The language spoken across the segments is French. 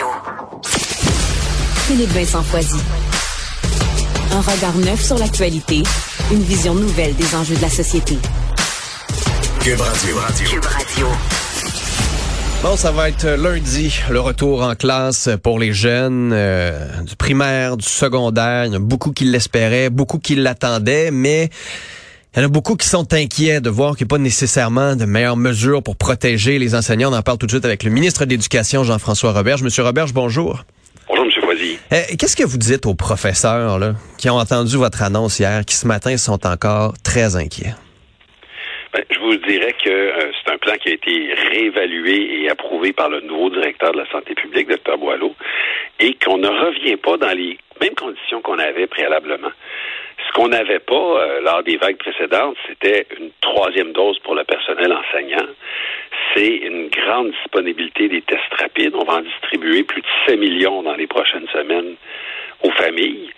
Radio. Philippe Vincent Foisy. Un regard neuf sur l'actualité, une vision nouvelle des enjeux de la société. Cube Radio. Cube Radio. Bon, ça va être lundi, le retour en classe pour les jeunes euh, du primaire, du secondaire. Il y en a beaucoup qui l'espéraient, beaucoup qui l'attendaient, mais il y en a beaucoup qui sont inquiets de voir qu'il n'y a pas nécessairement de meilleures mesures pour protéger les enseignants. On en parle tout de suite avec le ministre de l'Éducation, Jean-François Roberge. Monsieur Roberge, bonjour. Bonjour, M. Foisy. Euh, Qu'est-ce que vous dites aux professeurs là, qui ont entendu votre annonce hier, qui ce matin sont encore très inquiets? Ben, je vous dirais que euh, c'est un plan qui a été réévalué et approuvé par le nouveau directeur de la santé publique, Dr Boileau, et qu'on ne revient pas dans les mêmes conditions qu'on avait préalablement. Ce qu'on n'avait pas euh, lors des vagues précédentes, c'était une troisième dose pour le personnel enseignant. C'est une grande disponibilité des tests rapides. On va en distribuer plus de 7 millions dans les prochaines semaines aux familles.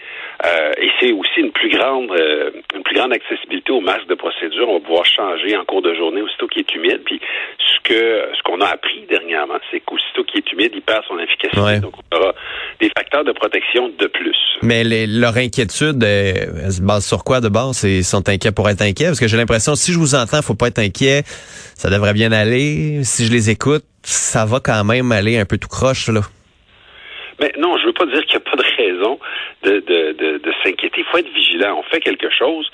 Euh, et c'est aussi une plus grande euh, une plus grande accessibilité aux masques de procédure. On va pouvoir changer en cours de journée aussitôt qu'il est humide. Puis ce que ce qu'on a appris dernièrement, c'est qu'aussitôt qu'il est humide, il perd son efficacité. Ouais. Donc on aura des facteurs de protection de plus. Mais les- leur inquiétude, euh, elle se base sur quoi de base? Ils sont inquiets pour être inquiets? Parce que j'ai l'impression, si je vous entends, faut pas être inquiet. Ça devrait bien aller. Si je les écoute, ça va quand même aller un peu tout croche, là. Mais non, je veux pas dire qu'il n'y a pas de raison de, de, de, de s'inquiéter. Il faut être vigilant. On fait quelque chose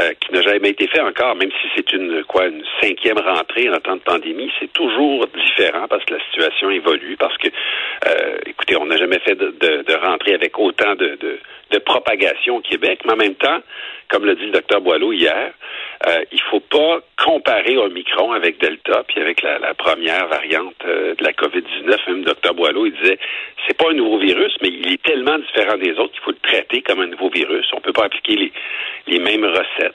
euh, qui n'a jamais été fait encore, même si c'est une quoi une cinquième rentrée en temps de pandémie, c'est toujours différent parce que la situation évolue, parce que euh, écoutez, on n'a jamais fait de, de, de rentrée avec autant de, de, de propagation au Québec, mais en même temps, comme l'a dit le docteur Boileau hier, euh, il faut pas comparer Omicron avec Delta, puis avec la, la première variante euh, de la COVID-19. Même docteur Boileau, il disait, c'est pas un nouveau virus, mais il est tellement différent des autres qu'il faut le traiter comme un nouveau virus. On peut pas appliquer les, les mêmes recettes.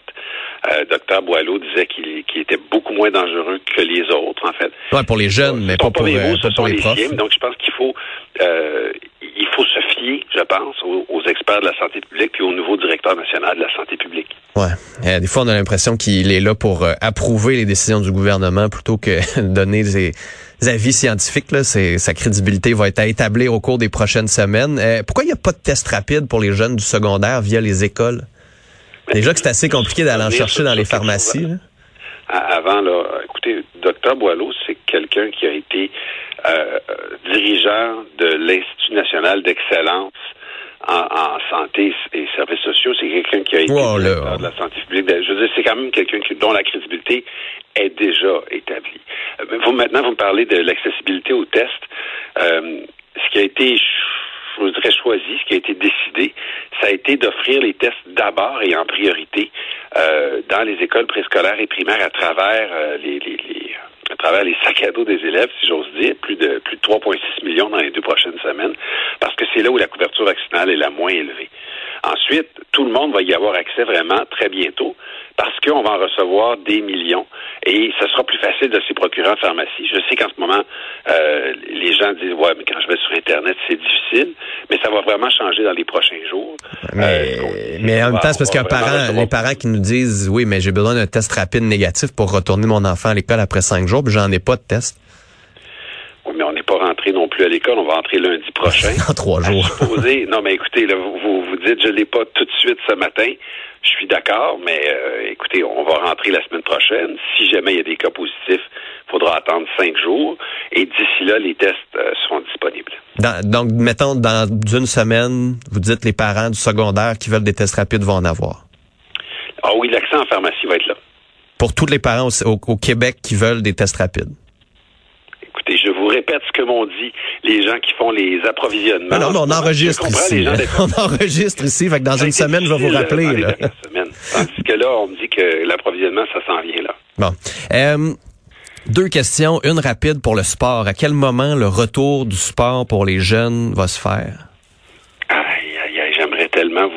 Euh, docteur Boileau disait qu'il était beaucoup moins dangereux que les autres, en fait. Ouais, pour les jeunes, mais pas pour, euh, mots, pas ce sont les les profs. Donc, je pense qu'il faut, euh, il faut se fier, je pense, aux, aux experts de la santé publique puis au nouveau directeur national de la santé publique. Ouais. Euh, des fois, on a l'impression qu'il est là pour euh, approuver les décisions du gouvernement plutôt que donner des, des avis scientifiques. Là. Sa crédibilité va être à établir au cours des prochaines semaines. Euh, pourquoi il n'y a pas de test rapide pour les jeunes du secondaire via les écoles? Déjà que c'est assez compliqué d'aller en chercher dans les pharmacies. là. Avant, là, écoutez, Dr Boileau, c'est quelqu'un qui a été dirigeant de l'Institut national d'excellence en, en santé et services sociaux. C'est quelqu'un qui a été Wow, directeur de la santé publique. Je veux dire, c'est quand même quelqu'un dont la crédibilité est déjà établie. Euh, mais Vous, maintenant, vous me parlez de l'accessibilité aux tests. Euh, ce qui a été je vous dirais choisi, ce qui a été décidé, ça a été d'offrir les tests d'abord et en priorité euh, dans les écoles préscolaires et primaires à travers euh, les, les, les- à travers les sacs à dos des élèves, si j'ose dire, plus de plus de 3,6 millions dans les deux prochaines semaines, parce que c'est là où la couverture vaccinale est la moins élevée. Ensuite, tout le monde va y avoir accès vraiment très bientôt parce qu'on va en recevoir des millions et ce sera plus facile de s'y procurer en pharmacie. Je sais qu'en ce moment, euh, les gens disent ouais, mais quand je vais sur Internet, c'est difficile, mais ça va vraiment changer dans les prochains jours. Mais, Euh, dit, mais en même temps, c'est parce qu'il y a recevoir les parents qui nous disent oui, mais j'ai besoin d'un test rapide négatif pour retourner mon enfant à l'école après cinq jours, puis j'en ai pas de test. Rentré non plus à l'école, on va entrer lundi prochain. Dans trois jours. supposer- non, mais écoutez, là, vous, vous, vous dites je l'ai pas tout de suite ce matin. Je suis d'accord, mais euh, écoutez, on va rentrer la semaine prochaine. Si jamais il y a des cas positifs, il faudra attendre cinq jours. Et d'ici là, les tests euh, seront disponibles. Dans- donc, mettons, dans une semaine, vous dites les parents du secondaire qui veulent des tests rapides vont en avoir. Ah oui, l'accès en pharmacie va être là. Pour tous les parents au Québec qui veulent des tests rapides. Ce que m'ont dit les gens qui font les approvisionnements. Ah non, mais on enregistre ici. On enregistre ici, fait que dans une semaine, je vais vous rappeler. dans les là. Tandis que là, on me dit que l'approvisionnement, ça s'en vient là. Bon. Euh, deux questions. Une rapide pour le sport. À quel moment le retour du sport pour les jeunes va se faire? Aïe, aïe, aïe, j'aimerais tellement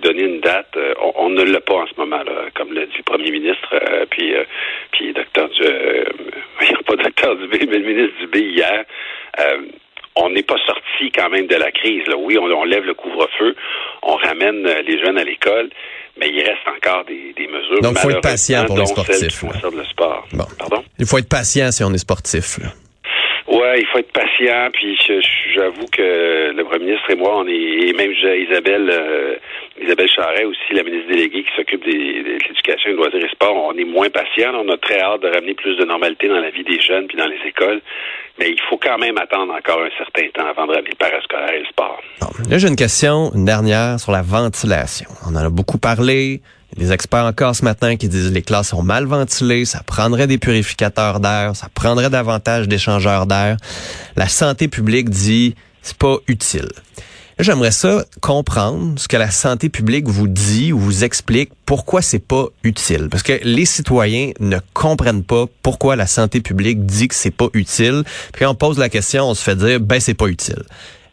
donner une date. Euh, on, on ne l'a pas en ce moment, là, comme l'a dit le premier ministre, euh, puis, euh, puis docteur du, pas docteur Dubé, mais le ministre Dubé hier. On n'est pas sorti quand même de la crise. Là. Oui, on, on lève le couvre-feu, on ramène les jeunes à l'école, mais il reste encore des, des mesures. Donc, faut être patient pour les sportifs, le sport. Bon. Pardon? Il faut être patient si on est sportif. là. Ouais, il faut être patient. Puis j'avoue que le premier ministre et moi, on est et même Isabelle euh, Isabelle Charret aussi, la ministre déléguée qui s'occupe de l'éducation, des loisirs et sport, on est moins patient. On a très hâte de ramener plus de normalité dans la vie des jeunes puis dans les écoles. Mais il faut quand même attendre encore un certain temps avant de ramener le parascolaire et le sport. là, j'ai une question, une dernière sur la ventilation. On en a beaucoup parlé. Des experts encore ce matin qui disent que les classes sont mal ventilées, ça prendrait des purificateurs d'air, ça prendrait davantage d'échangeurs d'air. La santé publique dit c'est pas utile. J'aimerais ça comprendre ce que la santé publique vous dit ou vous explique pourquoi c'est pas utile? Parce que les citoyens ne comprennent pas pourquoi la santé publique dit que c'est pas utile. Puis on pose la question, on se fait dire ben c'est pas utile.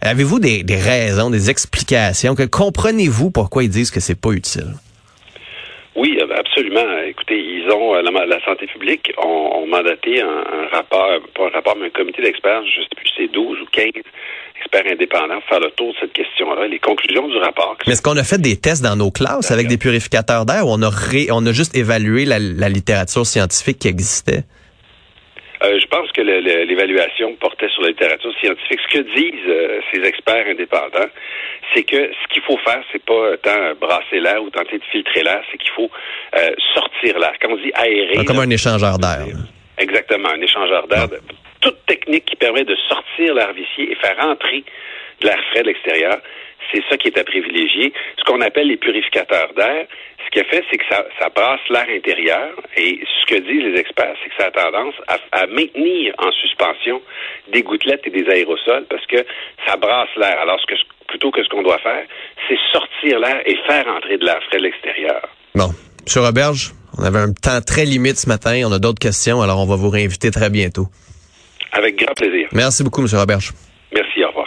Avez-vous des, raisons, des explications comprenez-vous pourquoi ils disent que c'est pas utile? Oui, euh, absolument. Écoutez, ils ont euh, la, santé publique ont, mandaté un, rapport, pas un rapport, mais un comité d'experts, je ne sais plus si c'est 12 ou 15 experts indépendants pour faire le tour de cette question-là, les conclusions du rapport. Mais est-ce qu'on a fait des tests dans nos classes avec des purificateurs d'air ou on a on a juste évalué la, littérature scientifique qui existait? Euh, je pense que l'évaluation portait sur la littérature scientifique. Ce que disent ces experts indépendants, c'est que ce qu'il faut faire, c'est pas tant brasser l'air ou tenter de filtrer l'air, c'est qu'il faut euh, sortir l'air. Quand on dit aérer... Comme un échangeur d'air. Exactement, un échangeur d'air. Toute technique qui permet de sortir l'air vicié et faire entrer de l'air frais de l'extérieur, c'est ça qui est à privilégier. Ce qu'on appelle les purificateurs d'air, ce qu'il fait, c'est que ça, ça brasse l'air intérieur et ce que disent les experts, c'est que ça a tendance à, à, maintenir en suspension des gouttelettes et des aérosols parce que ça brasse l'air. Alors, ce que, plutôt que ce qu'on doit faire, c'est sortir l'air et faire entrer de l'air frais de l'extérieur. Bon. Monsieur Roberge, on avait un temps très limite ce matin. On a d'autres questions, alors on va vous réinviter très bientôt. Avec grand plaisir. Merci beaucoup, Monsieur Roberge. Merci, au revoir.